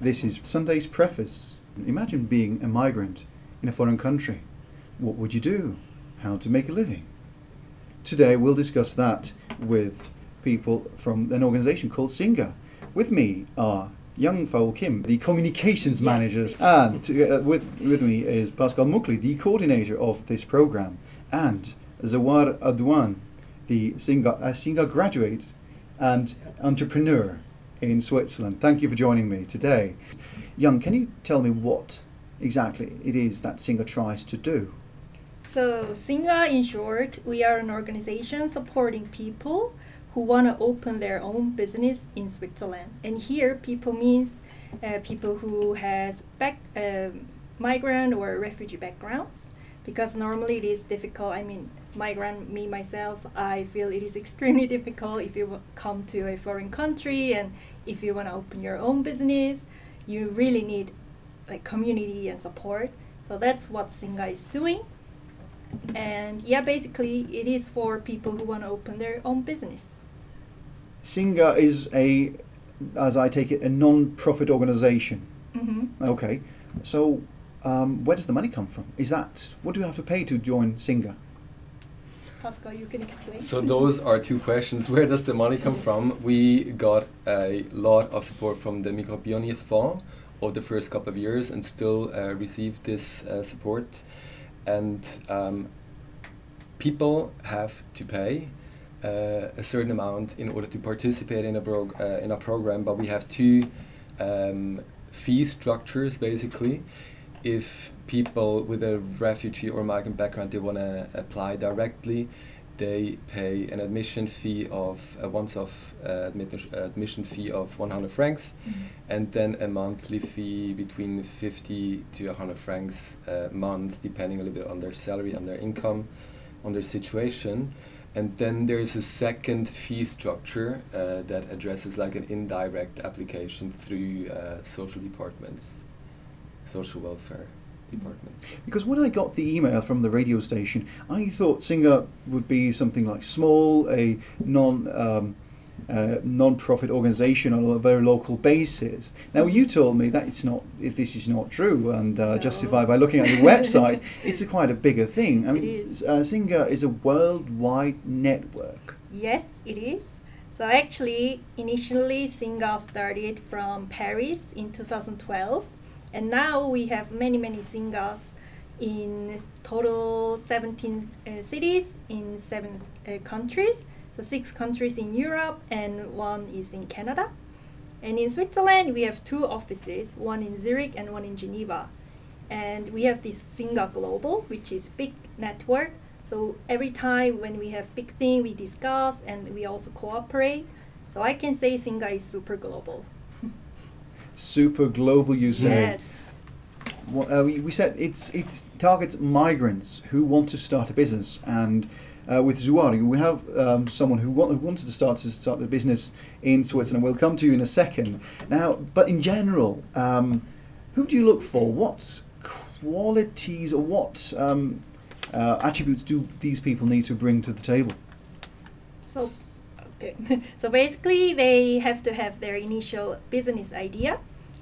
This is Sunday's preface. Imagine being a migrant in a foreign country. What would you do? How to make a living? Today we'll discuss that with people from an organization called Singa. With me are Young Faul-Kim, the communications Yes. manager, and uh, with, with me is Pascal Muggli, the coordinator of this program, and Zouher Adwan, the Singa, uh, Singa graduate and entrepreneur in Switzerland. Thank you for joining me today. Young, can you tell me what exactly it is that Singa tries to do? So, Singa, in short, we are an organization supporting people who want to open their own business in Switzerland. And here, people means uh, people who has back um migrant or refugee backgrounds, because normally it is difficult. I mean, migrant, me myself, I feel it is extremely difficult if you come to a foreign country and if you want to open your own business, you really need like community and support. So that's what Singa is doing. And yeah, basically, it is for people who want to open their own business. Singa is a, as I take it, a non-profit organization. Mm-hmm. Okay, so um, where does the money come from? Is that what do you have to pay to join Singa? Pascal, you can explain. So those are two questions. Where does the money come Yes. from? We got a lot of support from the Migros Pionier Fund over the first couple of years and still uh, receive this uh, support. And um, people have to pay uh, a certain amount in order to participate in a, prog- uh, in a program, but we have two um, fee structures basically. If people with a refugee or migrant background they want to apply directly, they pay an admission fee of a once-off uh, admission fee of 100 francs, Mhm. and then a monthly fee between 50 to 100 francs a month, depending a little bit on their salary, on their income, on their situation. And then there's a second fee structure uh, that addresses like an indirect application through uh, social departments, social welfare departments. Because when I got the email from the radio station, I thought Singa would be something like small, a non um, uh, non-profit organisation on a very local basis. Now you told me that it's not. If this is not true, and uh, No. justified by looking at the website, it's a quite a bigger thing. I It mean, is. Uh, Singa is a worldwide network. Yes, it is. So actually, initially, Singa started from Paris in 2012, and now we have many, many Singas in total 17 uh, cities in seven uh, countries. So six countries in Europe and one is in Canada. And in Switzerland, we have two offices, one in Zurich and one in Geneva. And we have this Singa Global, which is big network. So every time when we have big thing, we discuss and we also cooperate. So I can say Singa is super global. Super global, you say. Yes. Well, uh, we, we said it's it's targets migrants who want to start a business, and uh, with Zouher, we have um, someone who, want, who wanted to start to start a business in Switzerland. We'll come to you in a second. Now, but in general, um, who do you look for? What qualities or what um, uh, attributes do these people need to bring to the table? So, okay. so basically, they have to have their initial business idea.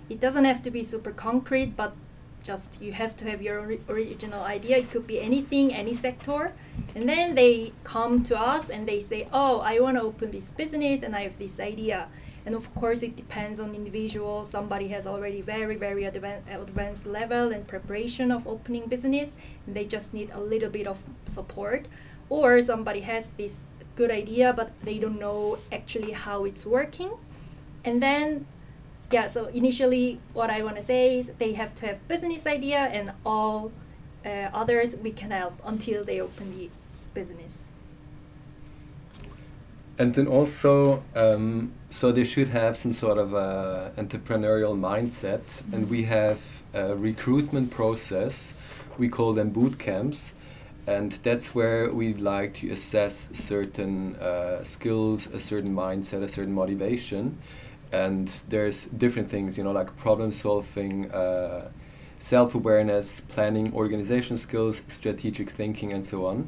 It doesn't have to be super concrete, but just you have to have your ori- original idea. It could be anything, any sector. And then they come to us and they say, "Oh, I want to open this business and I have this idea." And of course, it depends on individual. Somebody has already very, very advan- advanced level and preparation of opening business, and they just need a little bit of support. Or somebody has this good idea, but they don't know actually how it's working. And then, yeah. So initially, what I want to say is they have to have business idea, and all uh, others we can help until they open the business. And then also, um, so they should have some sort of uh, entrepreneurial mindset, and we have a recruitment process. We call them boot camps, and that's where we like to assess certain uh, skills, a certain mindset, a certain motivation. And there's different things, you know, like problem solving, uh, self awareness, planning, organization skills, strategic thinking, and so on.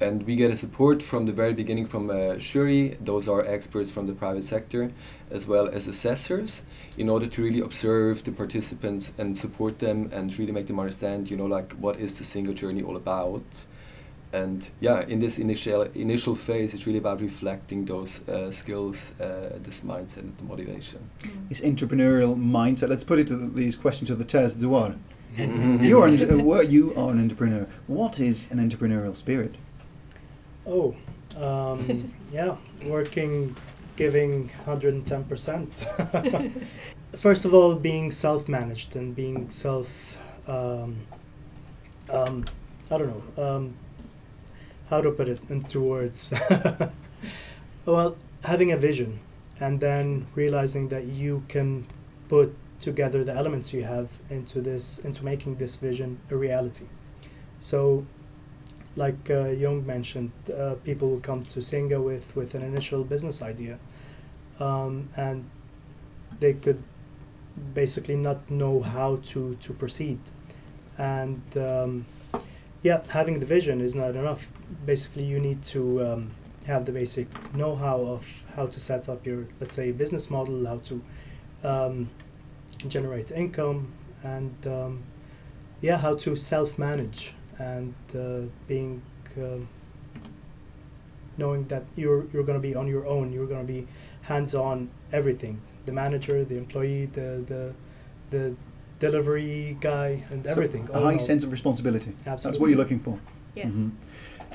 and we get a support from the very beginning from uh, Shuri. Those are experts from the private sector, as well as assessors, in order to really observe the participants and support them and really make them understand, you know, like what is the Singa journey all about. And yeah, in this initial initial phase, it's really about reflecting those uh, skills, uh, this mindset, and the motivation. Mm. This entrepreneurial mindset. Let's put it to the, these questions to the test. Zouher, Mhm. you are an, uh, well, you are an entrepreneur. What is an entrepreneurial spirit? Oh, um, yeah, working, giving 110%. First of all, being self managed and being self, um, um, I don't know, um, how to put it into words. well, having a vision and then realizing that you can put together the elements you have into this, into making this vision a reality. So, like uh, Young mentioned, uh, people will come to Singa with, with an initial business idea, um, and they could basically not know how to, to proceed. And um, yeah, having the vision is not enough. Basically, you need to um, have the basic know how of how to set up your, let's say, business model, how to um, generate income, and um, yeah, how to self manage and uh, being um knowing that you're you're going to be on your own you're going to be hands on everything the manager the employee the the the delivery guy and So, everything a high sense of responsibility. absolutely That's what you're looking for. Yes. Mhm.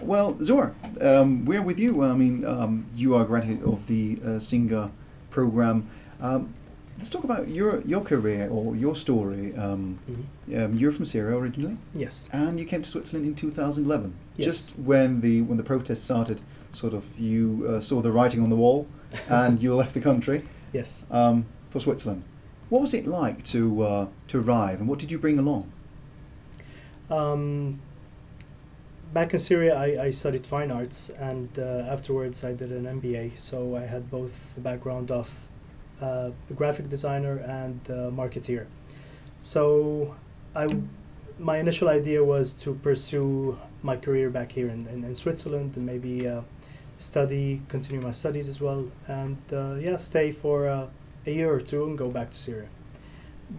Well, Zouher, um, we're with you. I mean, um, you are a graduate of the uh, Singa program. Um, let's talk about your your career or your story. Um, Mhm. um, you're from Syria originally, yes and you came to Switzerland in 2011. Yes. Just when the when the protests started, sort of you uh, saw the writing on the wall, and you left the country yes um, for Switzerland. What was it like to uh, to arrive, and what did you bring along? Back in Syria, I, I studied fine arts, and uh, afterwards I did an MBA. So I had both the background of uh, a graphic designer and uh, marketeer. So I, my initial idea was to pursue my career back here in, in, in Switzerland and maybe uh, study, continue my studies as well, and uh, yeah, stay for uh, a year or two and go back to Syria.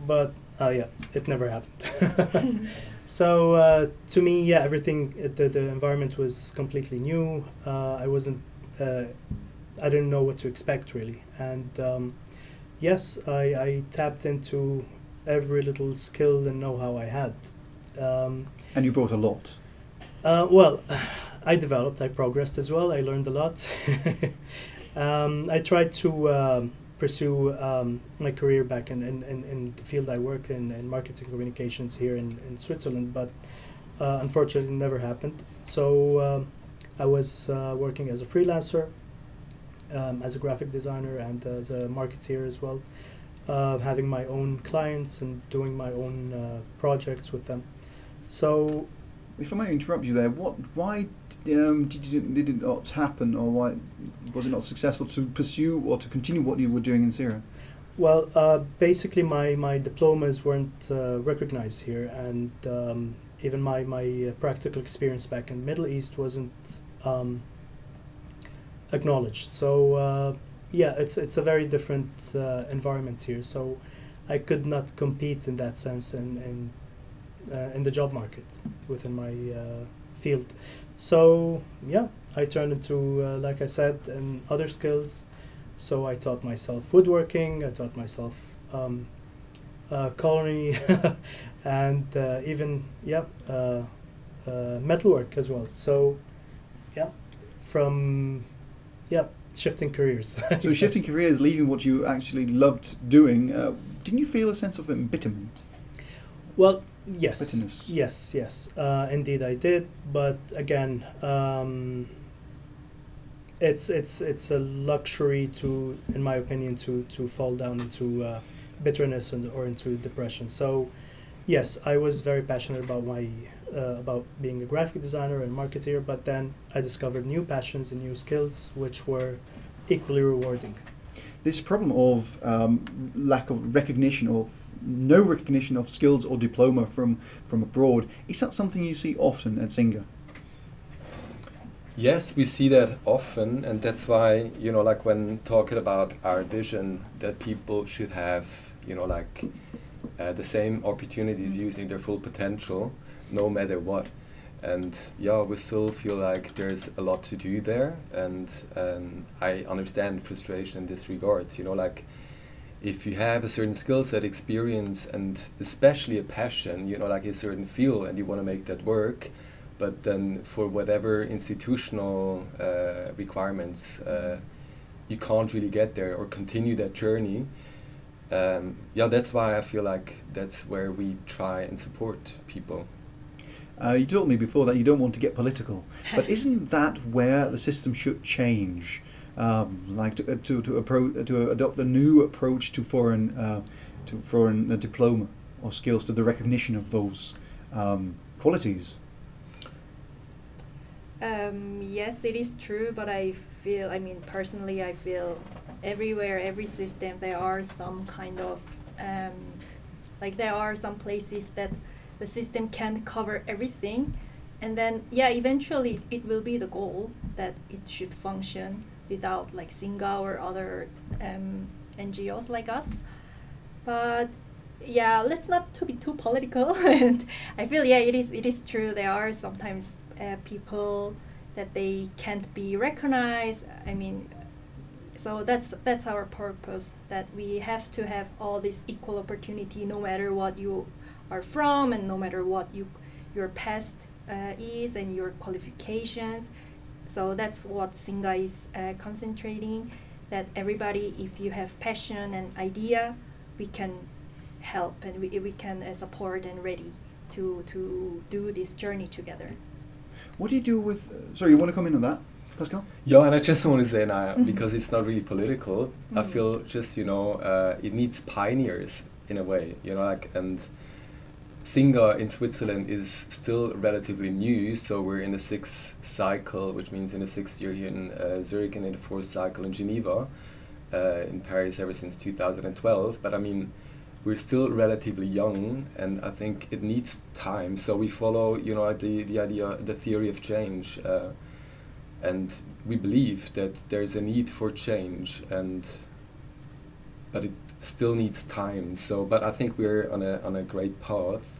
But uh, yeah, it never happened. So uh, to me, yeah, everything uh, the the environment was completely new. Uh, I wasn't, uh, I didn't know what to expect really, and um, yes, I, I tapped into every little skill and know-how I had. Um, And you brought a lot. uh, well, I developed, I progressed as well. I learned a lot. um, I tried to um, pursue um, my career back in, in, in, in the field I work in, in marketing communications here in, in Switzerland, but uh, unfortunately, it never happened. So um, I was uh, working as a freelancer, um, as a graphic designer, and as a marketeer as well, uh, having my own clients and doing my own uh, projects with them. So If I may interrupt you there, what, why um, did, you, did it not happen, or why was it not successful to pursue or to continue what you were doing in Syria? Well, uh, basically, my, my diplomas weren't uh, recognized here, and um, even my, my uh, practical experience back in the Middle East wasn't um, acknowledged. So, uh, yeah, it's, it's a very different uh, environment here. So, I could not compete in that sense uh, in the job market within my uh, field. So, yeah, I turned into, uh, like I said, and other skills. So I taught myself woodworking. I taught myself um, uh, culinary, and uh, even yeah, uh, uh, metalwork as well. So yeah, from yeah, shifting careers. So shifting careers, leaving what you actually loved doing, uh, didn't you feel a sense of embitterment? Well, yes, Bitterness. yes, yes. Uh, indeed, I did. But again, um, it's it's it's a luxury to, in my opinion, to to fall down into uh, bitterness and, or into depression. So, yes, I was very passionate about my uh, about being a graphic designer and marketeer. But then I discovered new passions and new skills, which were equally rewarding. This problem of um, lack of recognition of no recognition of skills or diploma from from abroad is that something you see often at Singa? Yes, we see that often, and that's why you know, like when talking about our vision, that people should have you know, like uh, the same opportunities using their full potential, no matter what. And yeah, we still feel like there's a lot to do there, and um, I understand frustration in this regards. You know, like if you have a certain skill set, experience, and especially a passion, you know, like a certain field, and you want to make that work, but then for whatever institutional uh, requirements, uh, you can't really get there or continue that journey. Um, yeah, that's why I feel like that's where we try and support people. Uh, you told me before that you don't want to get political, but isn't that where the system should change? Um, like to uh, to to, appro- to adopt a new approach to foreign uh, to foreign uh, diploma or skills to the recognition of those um, qualities. Um, yes, it is true, but I feel, I mean, personally, I feel everywhere, every system, there are some kind of, um, like, there are some places that the system can't cover everything. And then, yeah, eventually it will be the goal that it should function without, like, Singa or other um, NGOs like us. But yeah, let's not to be too political. and I feel yeah, it is it is true. There are sometimes uh, people that they can't be recognized. I mean, so that's that's our purpose. That we have to have all this equal opportunity, no matter what you are from, and no matter what you your past uh, is and your qualifications. So that's what Singa is uh, concentrating. That everybody, if you have passion and idea, we can help and we, we can uh, support and ready to to do this journey together. What do you do with? Uh, sorry, you want to come in on that, Pascal? Yeah, and I just want to say now because it's not really political. I Mhm. feel just you know uh, it needs pioneers in a way. You know, like and Singa in Switzerland is still relatively new, so we're in the sixth cycle, which means in the sixth year here in uh, Zurich and in the fourth cycle in Geneva, uh, in Paris ever since 2012. But I mean, we're still relatively young, and I think it needs time. So we follow, you know, the the idea, the theory of change, uh, and we believe that there's a need for change, and but it still needs time. So, but I think we're on a on a great path.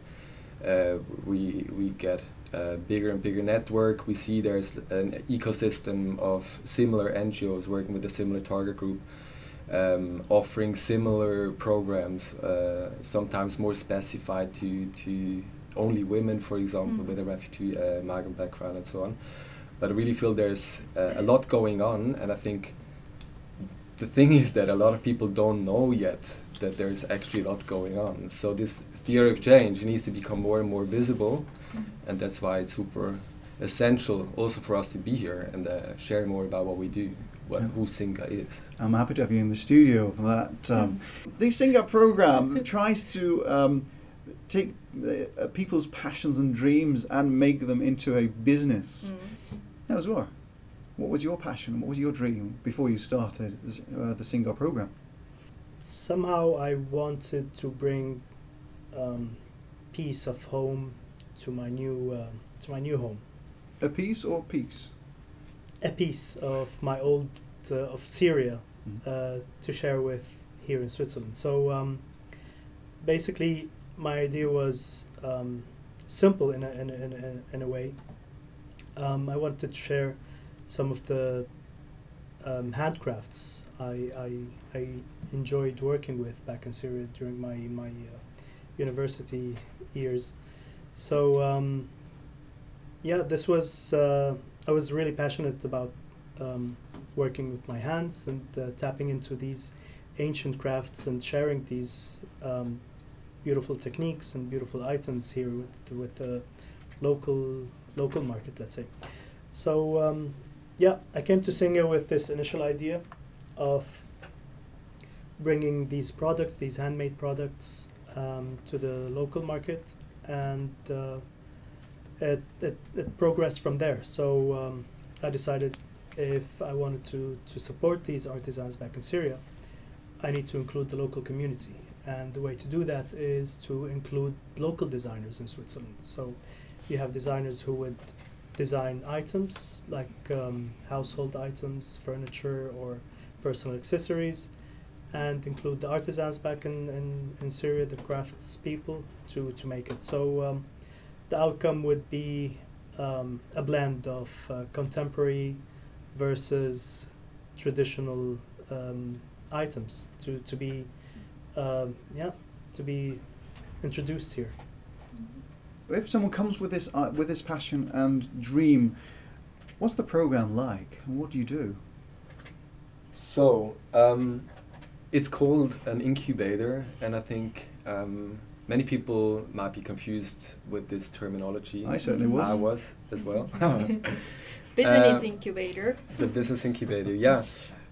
Uh, we we get a bigger and bigger network. We see there's an ecosystem of similar NGOs working with a similar target group um, offering similar programs, uh, sometimes more specified to, to only women, for example, Mm. with a refugee uh, migrant background and so on. But I really feel there's uh, a lot going on, and I think the thing is that a lot of people don't know yet that there's actually a lot going on. So this theory of change needs to become more and more visible, and that's why it's super essential also for us to be here and uh, share more about what we do, what Yeah. who Singa is. I'm happy to have you in the studio for that. Um, the Singa program tries to um, take uh, uh, people's passions and dreams and make them into a business. Mm. Now, Zouher, what was your passion? What was your dream before you started uh, the Singa program? somehow I wanted to bring um, peace of home to my new uh, to my new home. A piece or peace? A piece of my old uh, of Syria Mm. uh, to share with here in Switzerland. So um, basically, my idea was um, simple in a, in a, in a, in a way. Um, I wanted to share some of the um, handcrafts I, I, I enjoyed working with back in Syria during my, my uh, university years. So, um, yeah, this was, uh, I was really passionate about um, working with my hands and uh, tapping into these ancient crafts and sharing these um, beautiful techniques and beautiful items here with, with the local, local market, let's say. So, um, yeah, I came to Singa with this initial idea of bringing these products, these handmade products, um, to the local market, and uh, it, it, it progressed from there. So um, I decided if I wanted to, to support these artisans back in Syria, I need to include the local community. And the way to do that is to include local designers in Switzerland. So you have designers who would design items like um, household items, furniture, or personal accessories, and include the artisans back in, in, in Syria, the crafts people, to, to make it. So um, the outcome would be um, a blend of uh, contemporary versus traditional um, items to, to be um, yeah to be introduced here. If someone comes with this uh, with this passion and dream, what's the program like, and what do you do? So, um, it's called an incubator, and I think um, many people might be confused with this terminology. I certainly was. I was as well. Business Uh, incubator. the business incubator, yeah.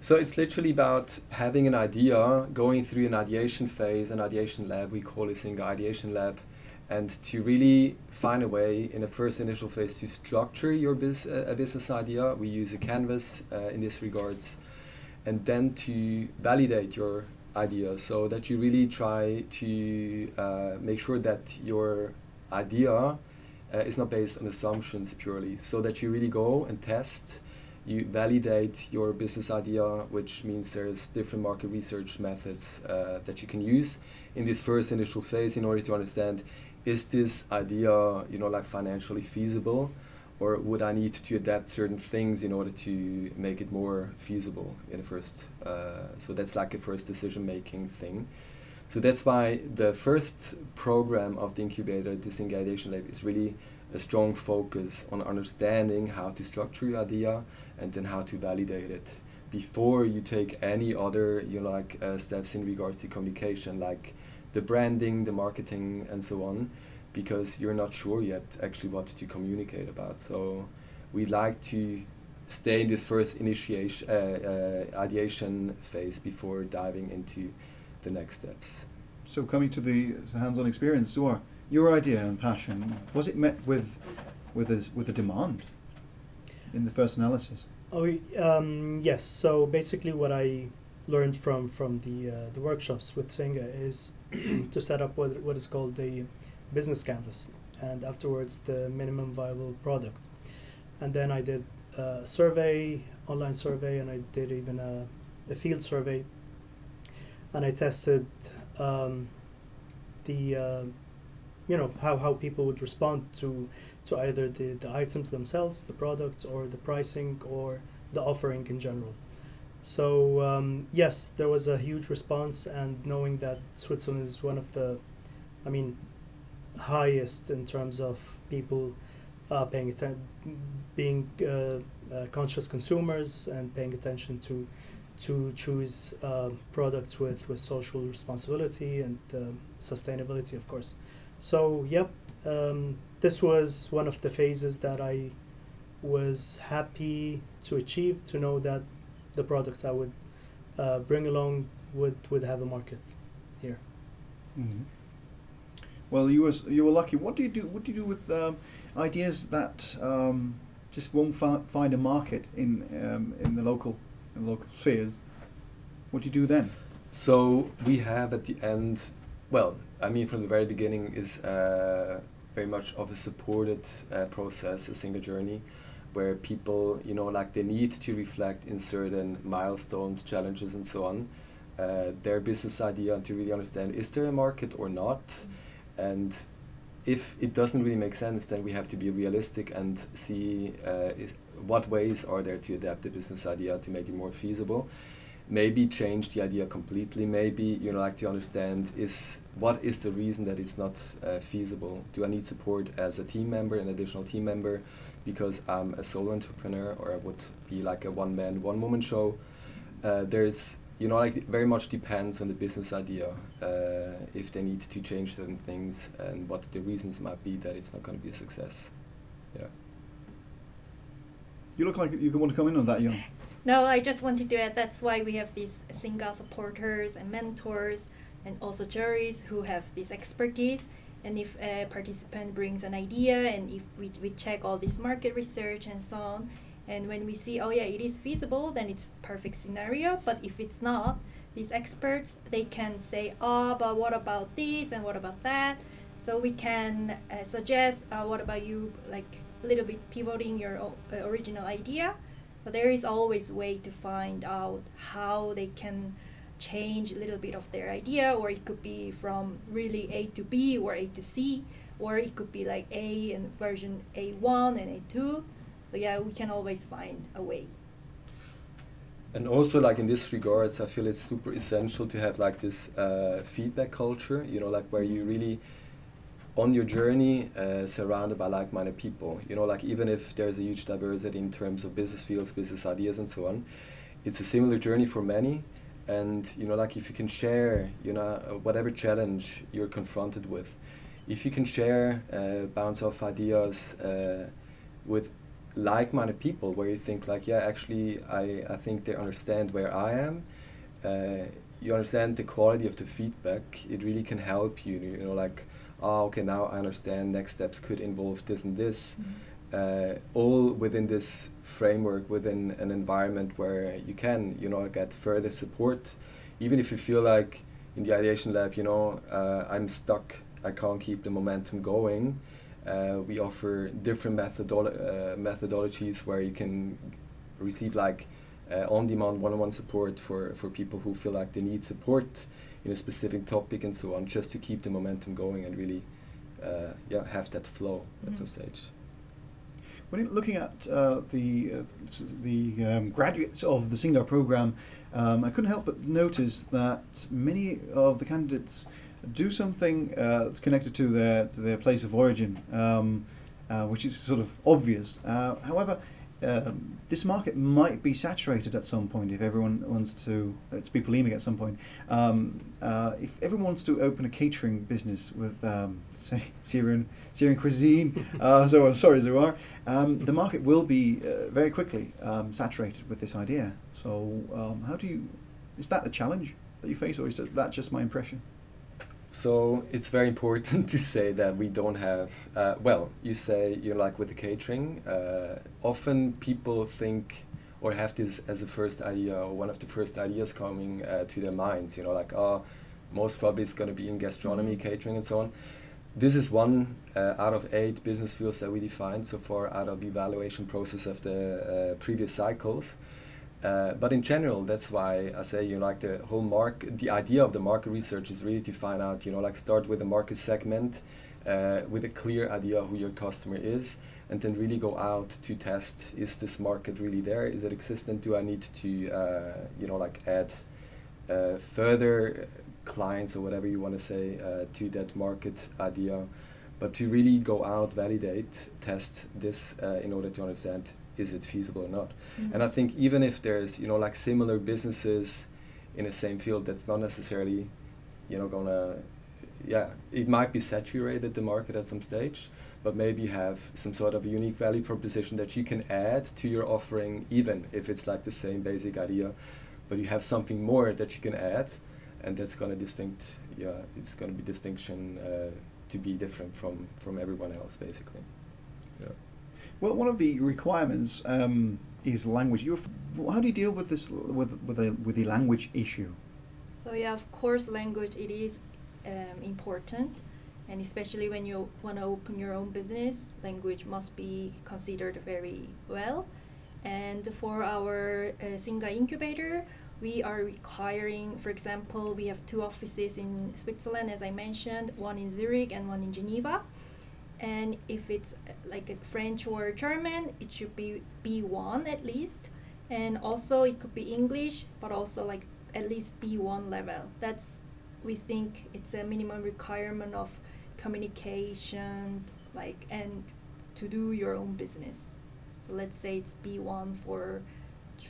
So it's literally about having an idea, going through an ideation phase, an ideation lab. We call it Singa Ideation Lab, and to really find a way in a first initial phase to structure your bus- uh, a business idea. We use a canvas uh, in this regards, and then to validate your idea, so that you really try to uh, make sure that your idea uh, is not based on assumptions purely, so that you really go and test you validate your business idea, which means there's different market research methods uh, that you can use in this first initial phase in order to understand is this idea, you know, like financially feasible, or would I need to adapt certain things in order to make it more feasible in the first? Uh, so that's like a first decision making thing. So that's why the first program of the incubator, this Ideation Lab, is really a strong focus on understanding how to structure your idea and then how to validate it before you take any other you know, like uh, steps in regards to communication like the branding the marketing and so on because you're not sure yet actually what to communicate about so we like to stay in this first initiation uh, uh, ideation phase before diving into the next steps So coming to the, the hands-on experience, Zouher, your idea and passion was it met with with a, with a demand in the first analysis? Oh um, yes. So basically, what I learned from from the uh, the workshops with Singa is to set up what what is called the business canvas, and afterwards the minimum viable product, and then I did a survey, online survey, and I did even a, a field survey, and I tested um, the uh, you know how, how people would respond to to either the, the items themselves, the products, or the pricing, or the offering in general. So um, yes, there was a huge response, and knowing that Switzerland is one of the, I mean, highest in terms of people uh, paying attention, being uh, uh, conscious consumers, and paying attention to to choose uh, products with, with social responsibility and sustainability, of course. So, yep, um, this was one of the phases that I was happy to achieve to know that the products I would uh, bring along would, would have a market here. Mm-hmm. Well, you was you were lucky. What do you do? What do you do with um, ideas that um, just won't fi- find a market in um, in the local in the local spheres? What do you do then? So we have at the end, well, I mean, from the very beginning is uh, very much of a supported uh, process, a Singa journey, where people, you know, like they need to reflect in certain milestones, challenges, and so on, uh, their business idea and to really understand is there a market or not, and if it doesn't really make sense, then we have to be realistic and see uh, is, what ways are there to adapt the business idea to make it more feasible. Maybe change the idea completely. Maybe you know like to understand is what is the reason that it's not uh, feasible? Do i need support as a team member an additional team member? Because i'm a solo entrepreneur or i would be like a one man one woman show. Uh, there's you know like it very much depends on the business idea uh, if they need to change certain things and what the reasons might be that it's not going to be a success yeah You look like you want to come in on that, Young. No, I just wanted to add that's why we have these Singa supporters and mentors and also juries who have this expertise. And if a participant brings an idea and if we, we check all this market research and so on, and when we see, oh yeah, it is feasible, then it's perfect scenario. But if it's not, these experts, they can say, oh, but what about this and what about that? So we can uh, suggest, uh, what about you, like, a little bit pivoting your o- uh, original idea, but there is always way to find out how they can change a little bit of their idea, or it could be from really A to B or A to C, or it could be like A and version A1 and A2. So yeah, we can always find a way. And also, like in this regards, I feel it's super essential to have like this uh, feedback culture. You know, like where you really, on your journey, uh, surrounded by like-minded people. You know, like even if there's a huge diversity in terms of business fields, business ideas, and so on, it's a similar journey for many. And you know, like if you can share, you know, whatever challenge you're confronted with, if you can share, uh, bounce off ideas uh, with like-minded people where you think like yeah actually i, I think they understand where i am. Uh, you understand the quality of the feedback. It really can help you you know like oh okay now i understand next steps could involve this and this. Uh, all within this framework within an environment where you can you know get further support. Even if you feel like in the ideation lab you know uh, i'm stuck i can't keep the momentum going uh, we offer different methodolo- uh, methodologies where you can receive like uh, on-demand one-on-one support for, for people who feel like they need support in a specific topic and so on, just to keep the momentum going and really, uh, yeah, have that flow at Mhm. some stage. When looking at uh, the uh, the um, graduates of the Singa program, um, I couldn't help but notice that many of the candidates do something uh, connected to their to their place of origin, um, uh, which is sort of obvious. Uh, however, um, this market might be saturated at some point if everyone wants to. It's be polemic at some point. Um, uh, if everyone wants to open a catering business with, um, say, Syrian Syrian cuisine, uh, so sorry, Zouher, um, the market will be uh, very quickly um, saturated with this idea. So, um, how do you? Is that a challenge that you face, or is that just my impression? So it's very important to say that we don't have. Uh, well, you say you're like with the catering. Uh, often people think or have this as a first idea or one of the first ideas coming uh, to their minds. You know, like oh, most probably it's going to be in gastronomy, Mhm. catering, and so on. This is one uh, out of eight business fields that we defined so far out of the evaluation process of the uh, previous cycles. Uh, but in general, that's why I say you know, like the whole market. The idea of the market research is really to find out, you know, like start with a market segment, uh, with a clear idea who your customer is, and then really go out to test: is this market really there? Is it existent? Do I need to, uh, you know, like add uh, further clients or whatever you want to say uh, to that market idea? But to really go out, validate, test this uh, in order to understand is it feasible or not. And I think even if there's you know like similar businesses in the same field, that's not necessarily you know gonna yeah it might be saturated the market at some stage, but maybe you have some sort of a unique value proposition that you can add to your offering, even if it's like the same basic idea, but you have something more that you can add, and that's gonna distinct yeah it's gonna be distinction uh, to be different from from everyone else basically. Well, one of the requirements um, is language. You, how do you deal with this with with the with the language issue? So yeah, of course, language it is um, important, and especially when you want to open your own business, language must be considered very well. And for our uh, Singa incubator, we are requiring, for example, we have two offices in Switzerland, as I mentioned, one in Zurich and one in Geneva. And if it's uh, like a French or German, it should be B1 at least. And also it could be English, but also like at least B1 level. That's we think it's a minimum requirement of communication, like and to do your own business. So let's say it's B1 for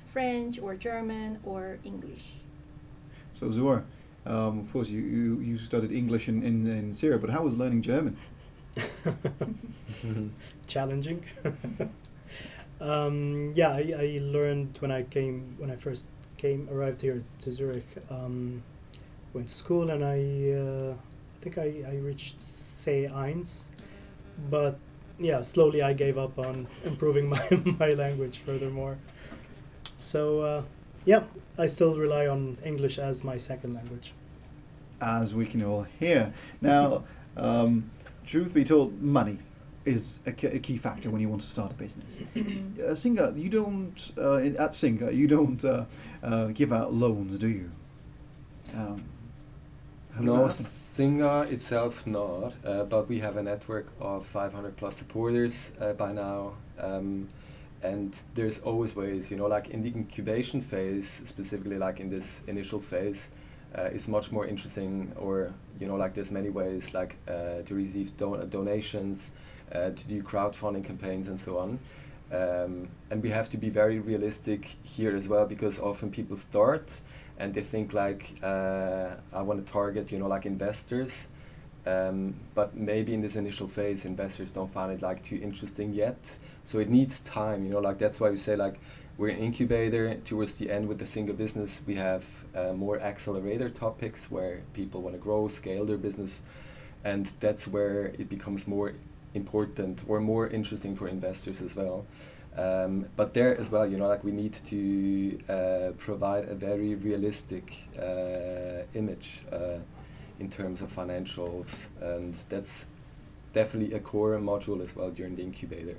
French or German or English. So Zouher, um, of course you, you, you studied English in, in, in Syria, but how was learning German? Challenging. um, yeah, I, I learned when I came when I first came arrived here to Zurich. Um, went to school and I uh, I think I, I reached say eins, but yeah, slowly I gave up on improving my my language furthermore. So uh, yeah, I still rely on English as my second language. As we can all hear now, um, truth be told, money is a, key- a key factor when you want to start a business. Uh, Singa, you don't uh, in, at Singa, you don't uh, uh, give out loans, do you? Um, No, that happen? Singa itself not, uh, but we have a network of 500 plus supporters uh, by now. Um, and there's always ways, you know, like in the incubation phase, specifically like in this initial phase, uh, is much more interesting, or, you know, like there's many ways like uh, to receive don- donations, uh, to do crowdfunding campaigns, and so on. Um, and we have to be very realistic here as well because often people start and they think like uh, I want to target you know like investors um, but maybe in this initial phase investors don't find it like too interesting yet so it needs time you know like that's why we say like we're an incubator towards the end with the Singa business we have uh, more accelerator topics where people want to grow scale their business and that's where it becomes more important or more interesting for investors as well um, but there as well, you know, like we need to uh, provide a very realistic uh, image uh, in terms of financials, and that's definitely a core module as well during the incubator.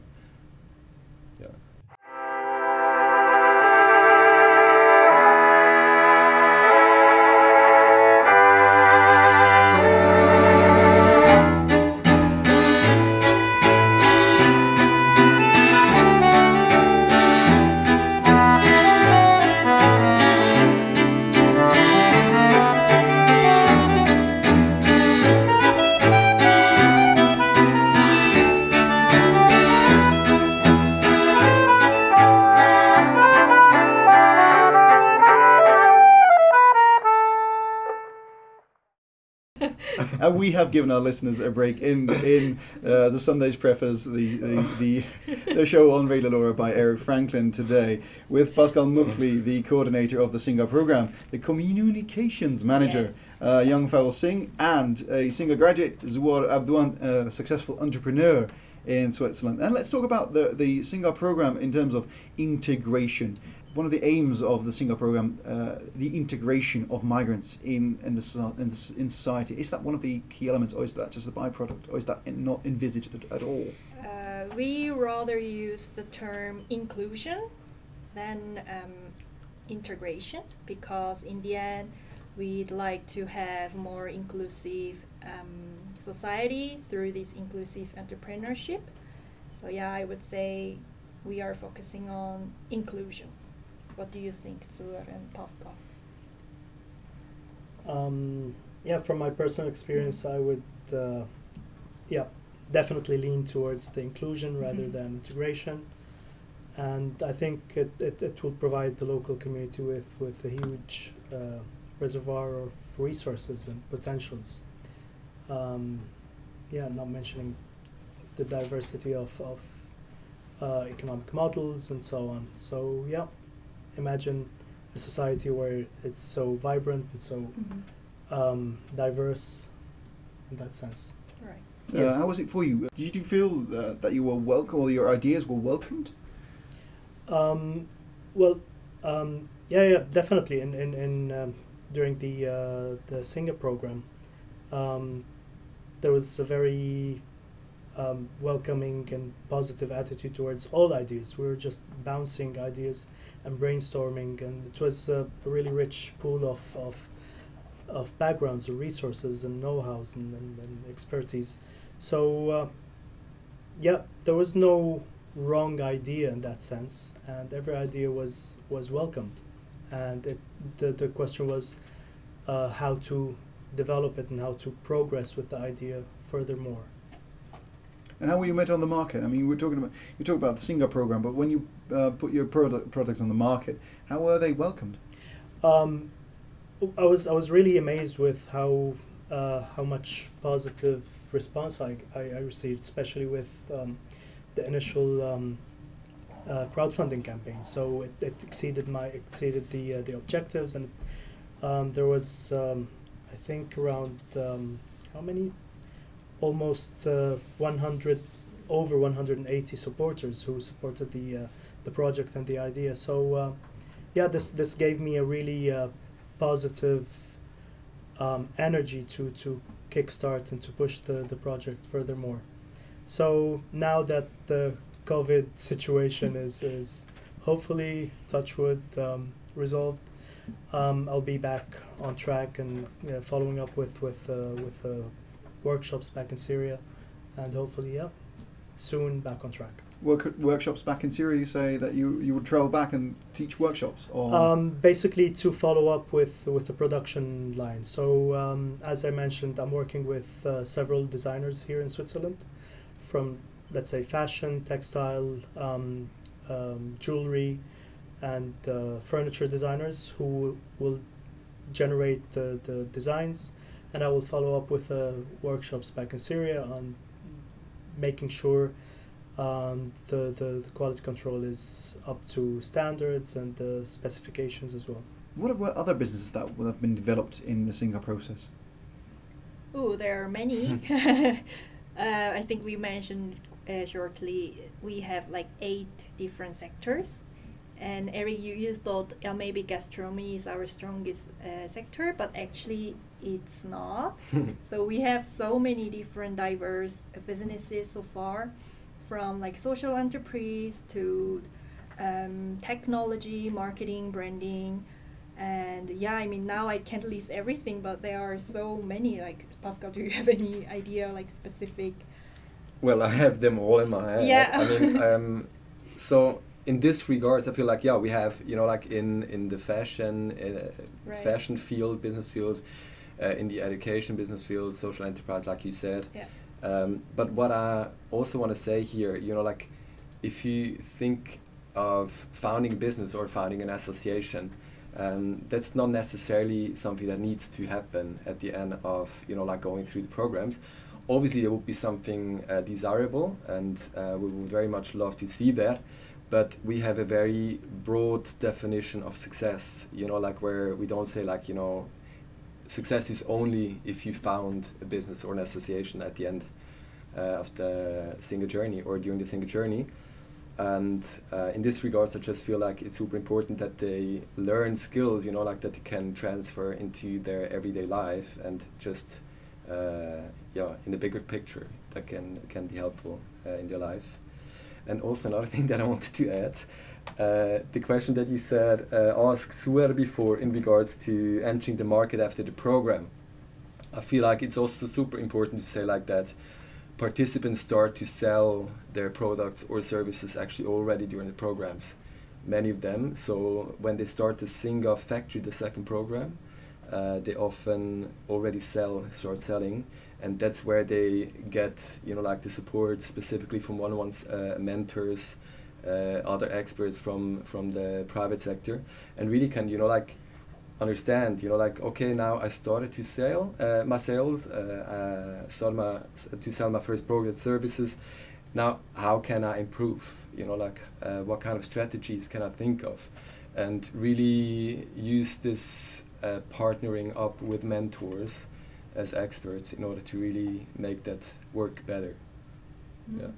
We have given our listeners a break in in uh, the Sunday's preface, the the, the the show on Radio LoRa by Eric Franklin today with Pascal Muggli, the coordinator of the Singa program, the communications manager, Yes. uh, young Faisal Singh, and a Singa graduate, Zouher Adwan, a successful entrepreneur in Switzerland. And let's talk about the the Singa program in terms of integration. One of the aims of the Singa program, uh, the integration of migrants in in the in, the, in society, is that one of the key elements, or is that just a byproduct, or is that not envisaged at, at all? Uh, we rather use the term inclusion than um, integration because in the end we'd like to have more inclusive um, society through this inclusive entrepreneurship. So yeah, I would say we are focusing on inclusion. What do you think, Zouher and Pascal? Um, yeah, from my personal experience, I would, uh, yeah, definitely lean towards the inclusion rather Mhm. than integration. And I think it, it, it will provide the local community with, with a huge uh, reservoir of resources and potentials. Um, yeah, not mentioning the diversity of, of uh, economic models and so on. So, yeah, imagine a society where it's so vibrant and so um, diverse in that sense. Right. Uh, Yes. how was it for you? Did you feel uh, that you were welcome, or your ideas were welcomed? Um, well, um, yeah, yeah, definitely. In in, in um, during the uh, the Singa program, um, there was a very um, welcoming and positive attitude towards all ideas. We were just bouncing ideas and brainstorming, and it was a, really rich pool of of of backgrounds and resources and know-hows and, and, and expertise. So uh, yeah, there was no wrong idea in that sense, and every idea was was welcomed, and it, the the question was uh, how to develop it and how to progress with the idea furthermore. And how were you met on the market? I mean, we're talking about you talk about the Singa program, but when you uh, put your product, products on the market, how were they welcomed? Um, I was I was really amazed with how uh, how much positive response I, I, I received, especially with um, the initial um, uh, crowdfunding campaign. So it, it exceeded my exceeded the uh, the objectives, and um, there was um, I think around um, how many almost uh, 100 over 180 supporters who supported the uh, the project and the idea. So uh, yeah, this this gave me a really uh, positive um, energy to to kickstart and to push the the project furthermore. So now that the COVID situation is, is hopefully, touch wood, um, resolved, um, I'll be back on track and you know, following up with with uh, with uh, workshops back in Syria, and hopefully, yeah, soon back on track. Work, workshops back in Syria. You say that you, you would travel back and teach workshops, or Um, basically, to follow up with with the production line. So, um, as I mentioned, I'm working with uh, several designers here in Switzerland, from let's say fashion, textile, um, um, jewelry, and uh, furniture designers who will generate the, the designs, and I will follow up with uh, workshops back in Syria on making sure um, the, the, the quality control is up to standards and the specifications as well. what are other businesses that would have been developed in the Singa process? Oh, there are many. uh, I think we mentioned uh, shortly. We have like eight different sectors, and Eric, you, you thought yeah, maybe gastronomy is our strongest uh, sector, but actually it's not. so we have so many different diverse uh, businesses so far, from like social enterprise to um, technology, marketing, branding. And yeah, I mean now I can't list everything, but there are so many. Like Pascal, do you have any idea like specific? Well, I have them all in my head. Yeah. I mean, um, so in this regards, I feel like yeah, we have you know like in in the fashion uh, Right. fashion field, business field, uh, in the education business field, social enterprise, like you said. Yeah. Um, but what I also want to say here, you know, like if you think of founding a business or founding an association, um, that's not necessarily something that needs to happen at the end of you know like going through the programs. Obviously, there would be something uh, desirable, and uh, we would very much love to see that. But we have a very broad definition of success. You know, like where we don't say like you know, success is only if you found a business or an association at the end uh, of the Singa journey or during the Singa journey. And uh, in this regards, I just feel like it's super important that they learn skills, you know, like that they can transfer into their everyday life and just, uh, yeah, in the bigger picture that can can be helpful uh, in their life. And also another thing that I wanted to add, uh, the question that you said uh, asked Zouher before in regards to entering the market after the program. I feel like it's also super important to say like that participants start to sell their products or services actually already during the programs. Many of them. So when they start the Singa factory, the second program, uh, they often already sell, start selling, and that's where they get, you know, like the support specifically from one-on-ones, uh, mentors, other experts from from the private sector, and really can, you know, like understand, you know, like okay, now I started to sell uh, my sales, uh, uh, started my, to sell my first product services. Now, how can I improve? You know, like uh, what kind of strategies can I think of, and really use this uh, partnering up with mentors as experts in order to really make that work better. Yeah.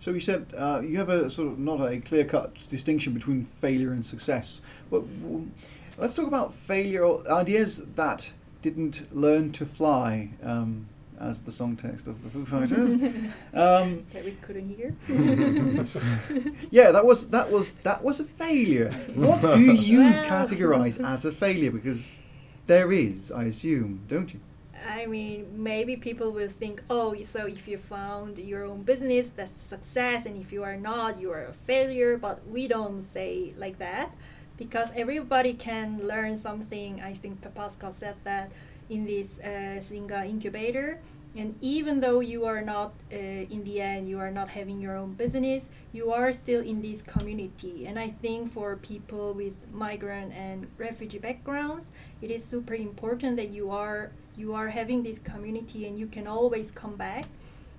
So you said uh, you have a sort of not a clear-cut distinction between failure and success. But w- let's talk about failure or ideas that didn't learn to fly, um, as the song text of the Foo Fighters. um, that we couldn't hear. yeah, that was that was that was a failure. What do you Well. categorize as a failure? Because there is, I assume, don't you? I mean, maybe people will think, oh, so if you found your own business, that's success, and if you are not, you are a failure. But we don't say like that because everybody can learn something. I think Pa- Pascal said that in this uh, Singa incubator. And even though you are not, uh, in the end, you are not having your own business, you are still in this community. And I think for people with migrant and refugee backgrounds, it is super important that you are you are having this community and you can always come back.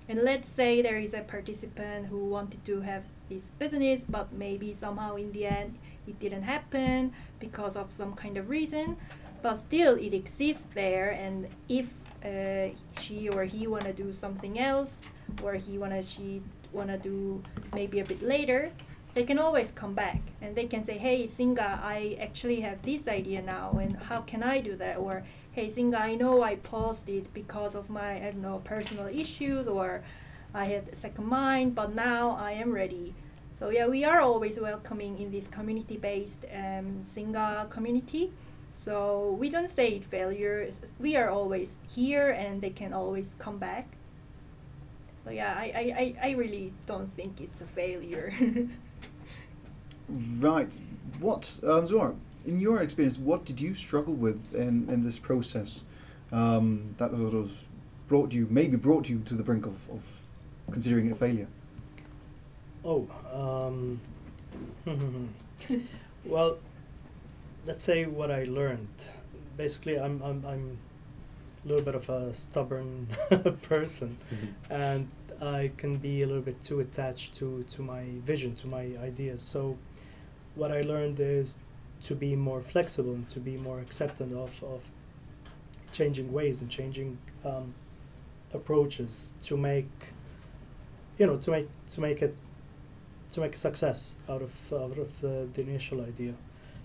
And let's say there is a participant who wanted to have this business, but maybe somehow in the end it didn't happen because of some kind of reason. But still, it exists there, and if uh, she or he wanna do something else, or he wanna she wanna do maybe a bit later, they can always come back and they can say, "Hey, Singa, I actually have this idea now, and how can I do that?" Or, "Hey, Singa, I know I paused it because of my I don't know personal issues, or I had a second mind, but now I am ready. So yeah, we are always welcoming in this community-based um, Singa community. So we don't say it failure. We are always here, and they can always come back. So yeah, I, I, I, really don't think it's a failure. Right. What, um, Zouher, in your experience, what did you struggle with in, in this process um, that sort of brought you, maybe brought you to the brink of, of considering it a failure? Oh, um, well, let's say what I learned. Basically, I'm I'm I'm a little bit of a stubborn person, and I can be a little bit too attached to to my vision, to my ideas. So, what I learned is to be more flexible and to be more acceptant of of changing ways and changing um, approaches to make you know to make to make it to make a success out of out of the, initial idea.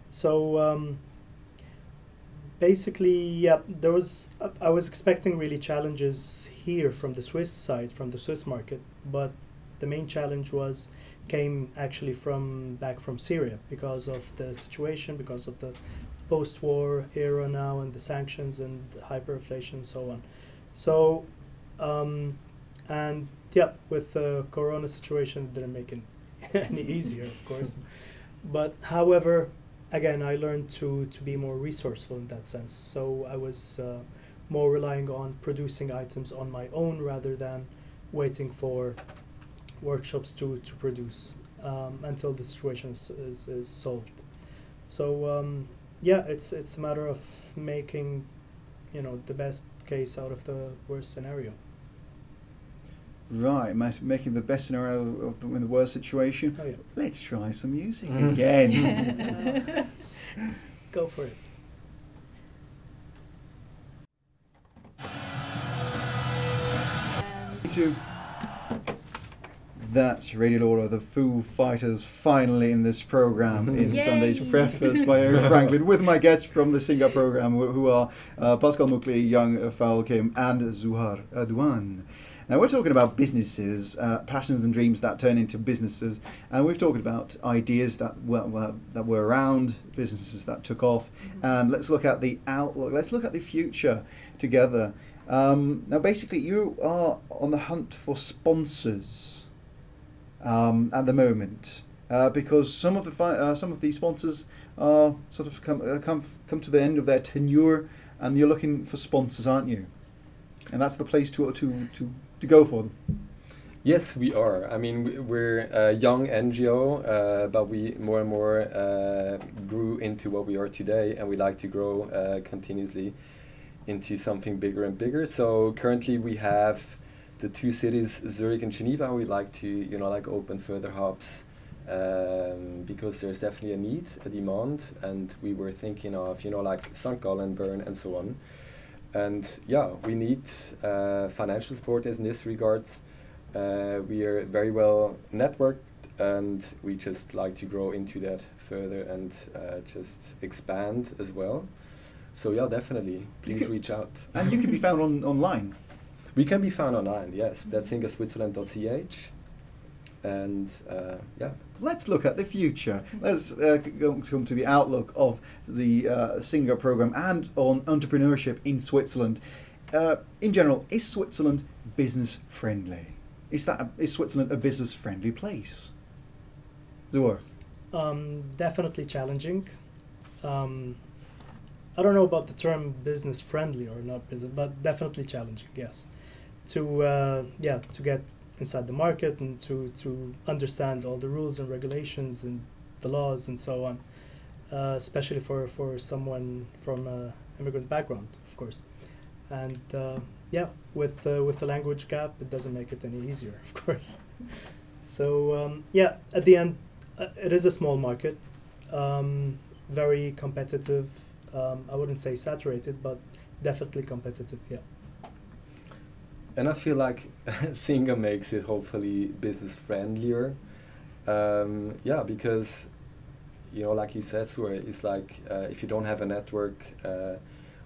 So um, basically, yeah, there was I was expecting really challenges here from the Swiss side, from the Swiss market, but the main challenge was came actually from back from Syria because of the situation, because of the post-war era now and the sanctions and hyperinflation and so on. So, um, and yeah, with the Corona situation, it didn't make it any easier, of course. But however, again, I learned to to be more resourceful in that sense. So I was uh, more relying on producing items on my own rather than waiting for workshops to to produce um, until the situation is, is, is solved. So um, yeah, it's it's a matter of making, you know, the best case out of the worst scenario. Right, making the best scenario of the, in the worst situation. Oh yeah, Let's try some music Mhm. again. go for it. And to that's Radio LoRa, the Foo Fighters, finally in this program in Yay. Sunday's Preface by Eric Franklin with my guests from the Singa program who who are uh, Pascal Muggli, Young Faul Kim, and Zouher Adwan. Now we're talking about businesses, uh, passions and dreams that turn into businesses, and we've talked about ideas that were, were that were around, businesses that took off, and let's look at the outlook. Let's look at the future together. Um, now, basically, you are on the hunt for sponsors um, at the moment uh, because some of the fi- uh, some of the sponsors are sort of come uh, come come to the end of their tenure, and you're looking for sponsors, aren't you? And that's the place to to to, to go for them. Yes, we are. I mean, we- we're a young NGO, uh, but we more and more uh, grew into what we are today, and we like to grow uh, continuously into something bigger and bigger. So currently, we have the two cities, Zurich and Geneva. We'd like to, you know, like open further hubs um, because there's definitely a need, a demand, and we were thinking of, you know, like St. Gallen, Bern, and so on. And yeah, we need uh, financial support in this regards. Uh, we are very well networked and we just like to grow into that further and uh, just expand as well. So yeah, definitely, please reach out. And you can be found on online. We can be found online, yes. That's singaswitzerland.ch. And uh, yeah, Let's look at the future. Let's uh, come to the outlook of the uh, Singa program and on entrepreneurship in Switzerland. Uh, in general, is Switzerland business friendly? Is that a, is Switzerland a business friendly place? Zouher. Um, definitely challenging. Um, I don't know about the term business friendly or not business, but definitely challenging. Yes, to uh, yeah to get inside the market and to to understand all the rules and regulations and the laws and so on, uh, especially for for someone from a immigrant background, of course, and uh, yeah, with uh, with the language gap, it doesn't make it any easier, of course. So um, yeah, at the end, uh, it is a small market, um, very competitive. Um, I wouldn't say saturated, but definitely competitive. Yeah. And I feel like Singa makes it hopefully business friendlier. Um, yeah, because you know, like you said, Sue, it's like uh, if you don't have a network uh,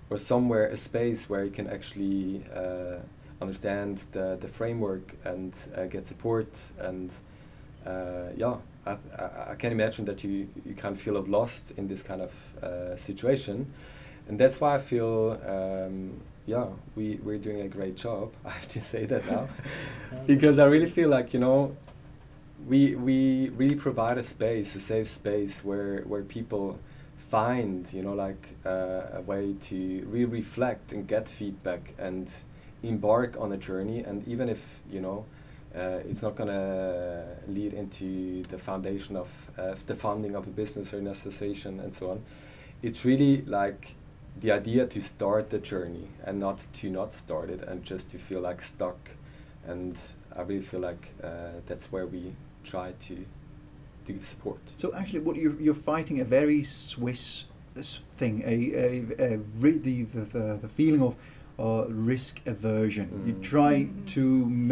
or somewhere a space where you can actually uh, understand the, the framework and uh, get support and uh, yeah I, I, I can imagine that you you of feel of lost in this kind of uh, situation and that's why I feel um, yeah we we're doing a great job I have to say that now. Because I really feel like you know we we really provide a space a safe space where where people find you know like uh, a way to really reflect and get feedback and embark on a journey. And even if you know uh, it's not going to lead into the foundation of uh, the funding of a business or an association and so on it's really like the idea to start the journey and not to not start it and just to feel like stuck and i really feel like uh, that's where we try to to give support So actually, what you're, you're fighting a very Swiss thing, a, a, a ri- the, the, the, the feeling of uh, risk aversion. You Mm. try Mhm. to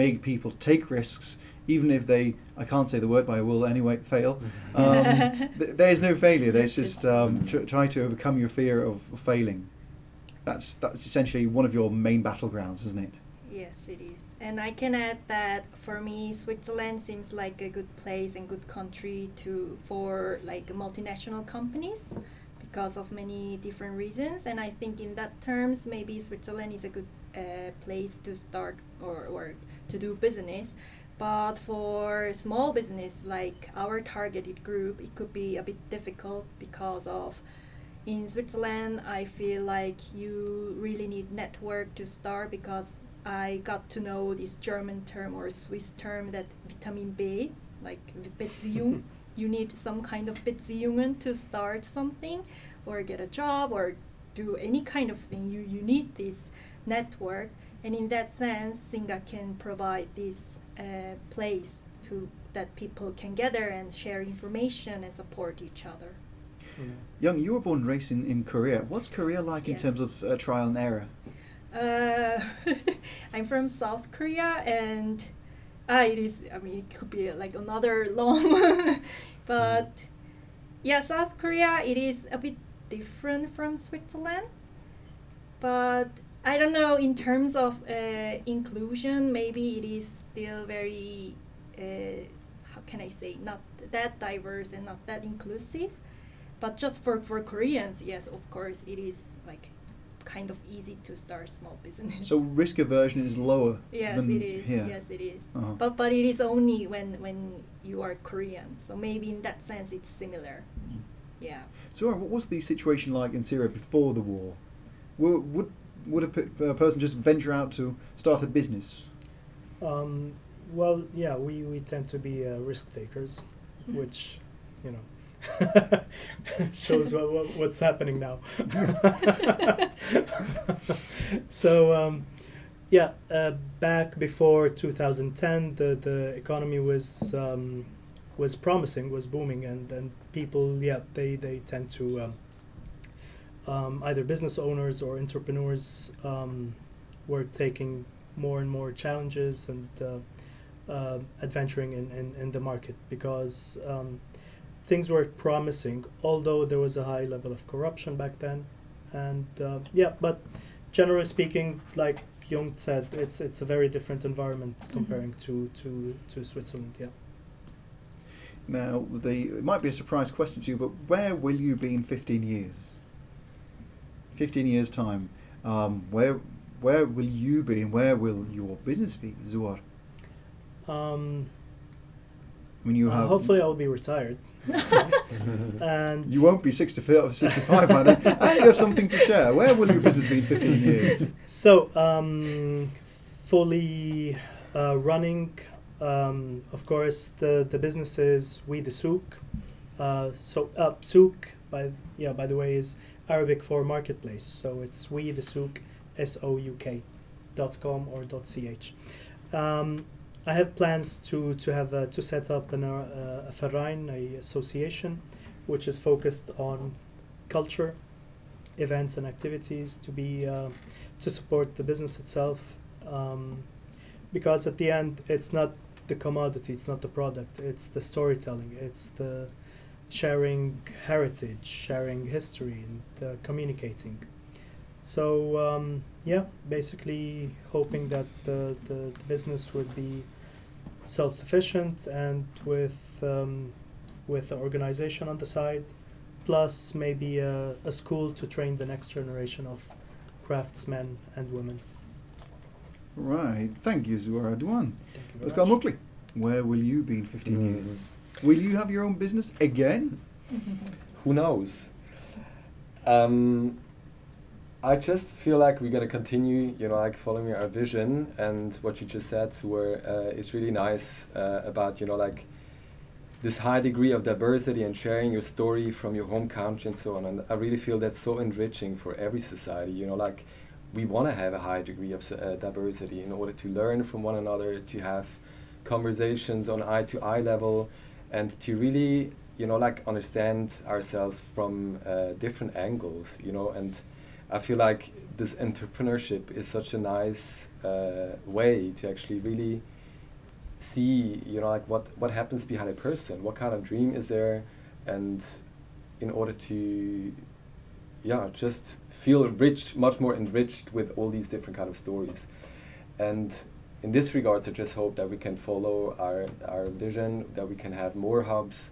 make people take risks, even if they, I can't say the word, but I will anyway, fail. Um, th- there's no failure. There's just um, tr- try to overcome your fear of failing. That's that's essentially one of your main battlegrounds, isn't it? Yes, it is. And I can add that for me, Switzerland seems like a good place and good country to for like multinational companies because of many different reasons. And I think in that terms, maybe Switzerland is a good uh, place to start or, or to do business. But for small business like our targeted group, it could be a bit difficult because of in Switzerland, I feel like you really need network to start because I got to know this German term or Swiss term that vitamin B, like Beziehung. you need some kind of Beziehungen to start something or get a job or do any kind of thing. You, you need this network. And in that sense, Singa can provide this uh, place to that people can gather and share information and support each other. Yeah. Young, you were born and raised in, in Korea. What's Korea like in terms of uh, trial and error? Uh, I'm from South Korea, and uh, it is. I mean, it could be like another long, but yeah, South Korea. It is a bit different from Switzerland, but I don't know in terms of uh, inclusion. Maybe it is still very. Uh, how can I say not that diverse and not that inclusive, but just for for Koreans, yes, of course, it is like kind of easy to start small business. So risk aversion is lower yes, than it is. here. Yes, it is. Uh-huh. But but it is only when when you are Korean. So maybe in that sense it's similar. Mm. Yeah. So, what was the situation like in Syria before the war? Would would, would a, a person just venture out to start a business? Um, well, yeah, we, we tend to be uh, risk takers, which, you know, shows what, what, what's happening now. so, um, yeah, uh, back before 2010, the, the economy was um, was promising, was booming, and, and people, yeah, they, they tend to um, um, either business owners or entrepreneurs um, were taking more and more challenges and uh, uh, adventuring in, in, in the market because um, things were promising, although there was a high level of corruption back then. And uh, yeah, but generally speaking, like Young said, it's it's a very different environment Mhm. comparing to, to, to Switzerland. Yeah. Now, the it might be a surprise question to you, but where will you be in fifteen years? Fifteen years time, um, where where will you be, and where will your business be, Zouher? Um, I mean, you uh, have hopefully, I'll be retired. and you won't be 65, 65 by then, and you have something to share. Where will your business be in fifteen years? So, um, fully uh, running, um, of course, the, the business is We the Souk. Uh, so, uh, Souk, by, yeah, by the way, is Arabic for marketplace. So it's We the Souk, S O U K, dot com or dot ch. Um, I have plans to, to have uh, to set up an, uh, a Verein, a association, which is focused on culture, events, and activities to be uh, to support the business itself um, because at the end it's not the commodity it's not the product it's the storytelling it's the sharing heritage sharing history and uh, communicating so um, yeah, basically hoping that the, the, the business would be self-sufficient and with um, with the organization on the side, plus maybe a, a school to train the next generation of craftsmen and women. Right. Thank you, Zouher Adwan. Thank you very Pascal much. Muggli, where will you be in 15 Mm. years? Will you have your own business again? Who knows? Um, I just feel like we're gonna continue, you know, like following our vision and what you just said. Where uh, it's really nice uh, about, you know, like this high degree of diversity and sharing your story from your home country and so on. And I really feel that's so enriching for every society. You know, like we want to have a high degree of uh, diversity in order to learn from one another, to have conversations on eye to eye level, and to really, you know, like understand ourselves from uh, different angles. You know, and I feel like this entrepreneurship is such a nice uh, way to actually really see you know like what what happens behind a person what kind of dream is there and in order to yeah just feel rich much more enriched with all these different kind of stories and in this regards i just hope that we can follow our our vision that we can have more hubs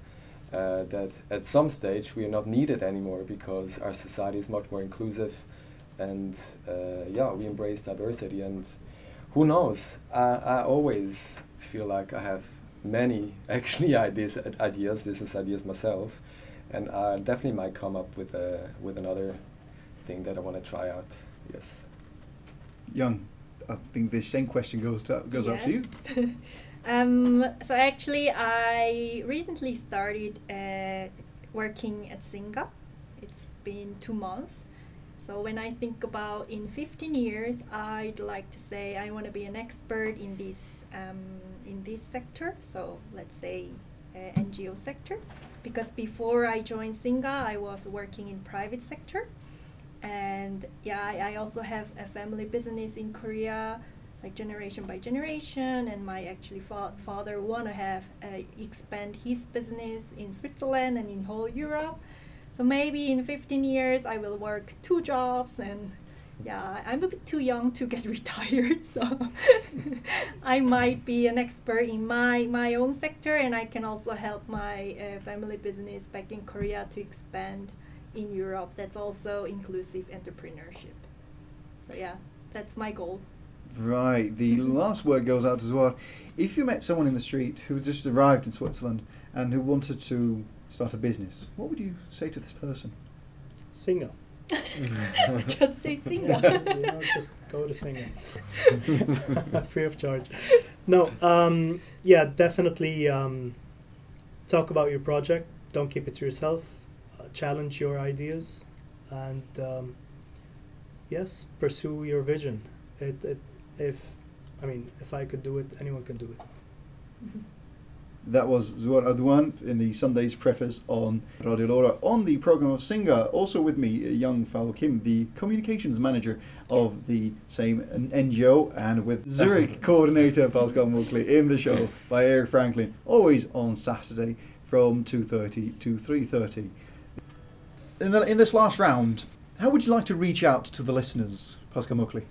uh, that at some stage we are not needed anymore because our society is much more inclusive and uh, yeah we embrace diversity and who knows? I, I always feel like i have many actually ideas ideas business ideas myself and i definitely might come up with a with another thing that i want to try out. Yes. Young, I think the same question goes to, goes out to you. Um, so actually, I recently started uh, working at Singa. It's been two months. So when I think about in 15 years, I'd like to say I want to be an expert in this um, in this sector. So let's say uh, NGO sector, because before I joined Singa, I was working in private sector and yeah I, I also have a family business in korea like generation by generation. And my actually fa- father want to have uh, expand his business in switzerland and in whole europe. So maybe in 15 years i will work two jobs and yeah i'm a bit too young to get retired. So i might be an expert in my my own sector and i can also help my uh, family business back in korea to expand in Europe that's also inclusive entrepreneurship. So yeah, that's my goal. Right. The last word goes out as well. If you met someone in the street who just arrived in Switzerland and who wanted to start a business, what would you say to this person? Singa. Just say Singa. you know, just go to Singa. Free of charge. No, um, yeah, definitely um, talk about your project. Don't keep it to yourself. Challenge your ideas, and um, yes, pursue your vision. It, it, if, I mean, if I could do it, anyone can do it. That was Zouher Adwan in the Sunday's preface on Radio LoRa on the program of Singa. Also with me, young Faul Kim, the communications manager of the same NGO, and with Zurich coordinator Pascal Muggli in the show by Eric Franklin, always on Saturday from 2.30 to 3.30. In, the, in this last round, how would you like to reach out to the listeners, Pascal Muggli?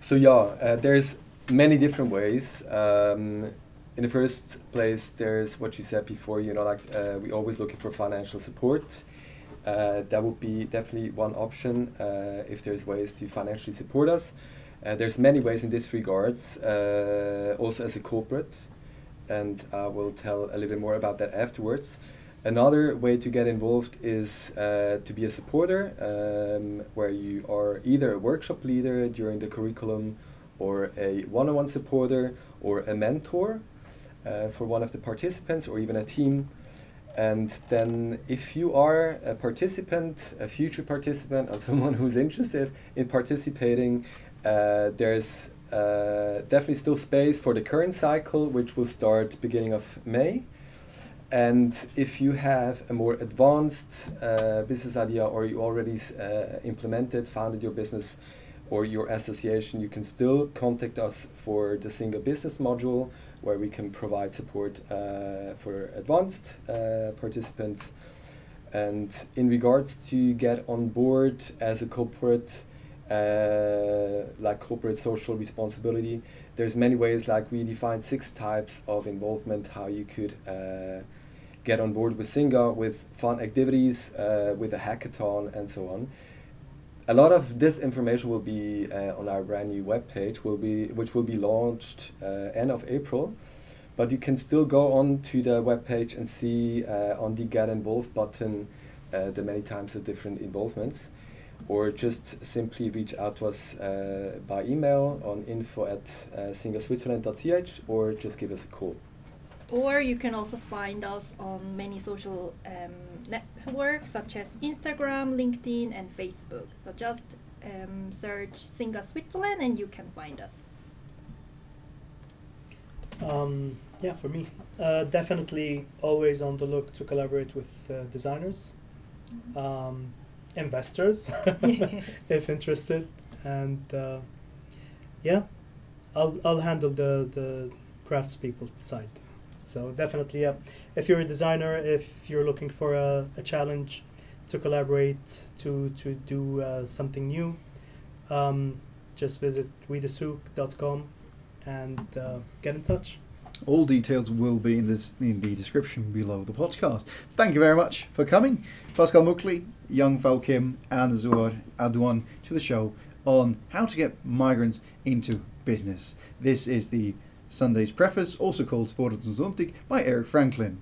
So yeah, uh, there's many different ways. Um, in the first place, there's what you said before. You know, like uh, we always looking for financial support. Uh, that would be definitely one option uh, if there's ways to financially support us. Uh, there's many ways in this regards. Uh, also as a corporate, and I will tell a little bit more about that afterwards. Another way to get involved is uh, to be a supporter, um, where you are either a workshop leader during the curriculum, or a one on one supporter, or a mentor uh, for one of the participants, or even a team. And then, if you are a participant, a future participant, or someone who's interested in participating, uh, there's uh, definitely still space for the current cycle, which will start beginning of May. And if you have a more advanced uh, business idea or you already uh, implemented, founded your business or your association, you can still contact us for the Singa business module where we can provide support uh, for advanced uh, participants. And in regards to get on board as a corporate, uh, like corporate social responsibility. There's many ways, like we defined six types of involvement, how you could uh, get on board with Singa with fun activities, uh, with a hackathon, and so on. A lot of this information will be uh, on our brand new webpage, will be which will be launched uh, end of April. But you can still go on to the webpage and see uh, on the Get Involved button uh, the many times of different involvements or just simply reach out to us uh, by email on info at uh, singaswitzerland.ch or just give us a call. Or you can also find us on many social um, networks such as Instagram, LinkedIn, and Facebook. So just um, search Singa Switzerland and you can find us. Um, yeah, for me, uh, definitely always on the look to collaborate with uh, designers, um, investors, if interested, and uh, yeah, I'll I'll handle the the craftspeople side. So definitely, yeah. If you're a designer, if you're looking for a, a challenge to collaborate, to to do uh, something new, um, just visit wethesouk.com and uh, get in touch. All details will be in, this, in the description below the podcast. Thank you very much for coming, Pascal Muggli, Young Kim, and Zouher Adwan to the show on how to get migrants into business. This is the Sunday's Preface, also called Vordertonsonntag, by Eric Franklin.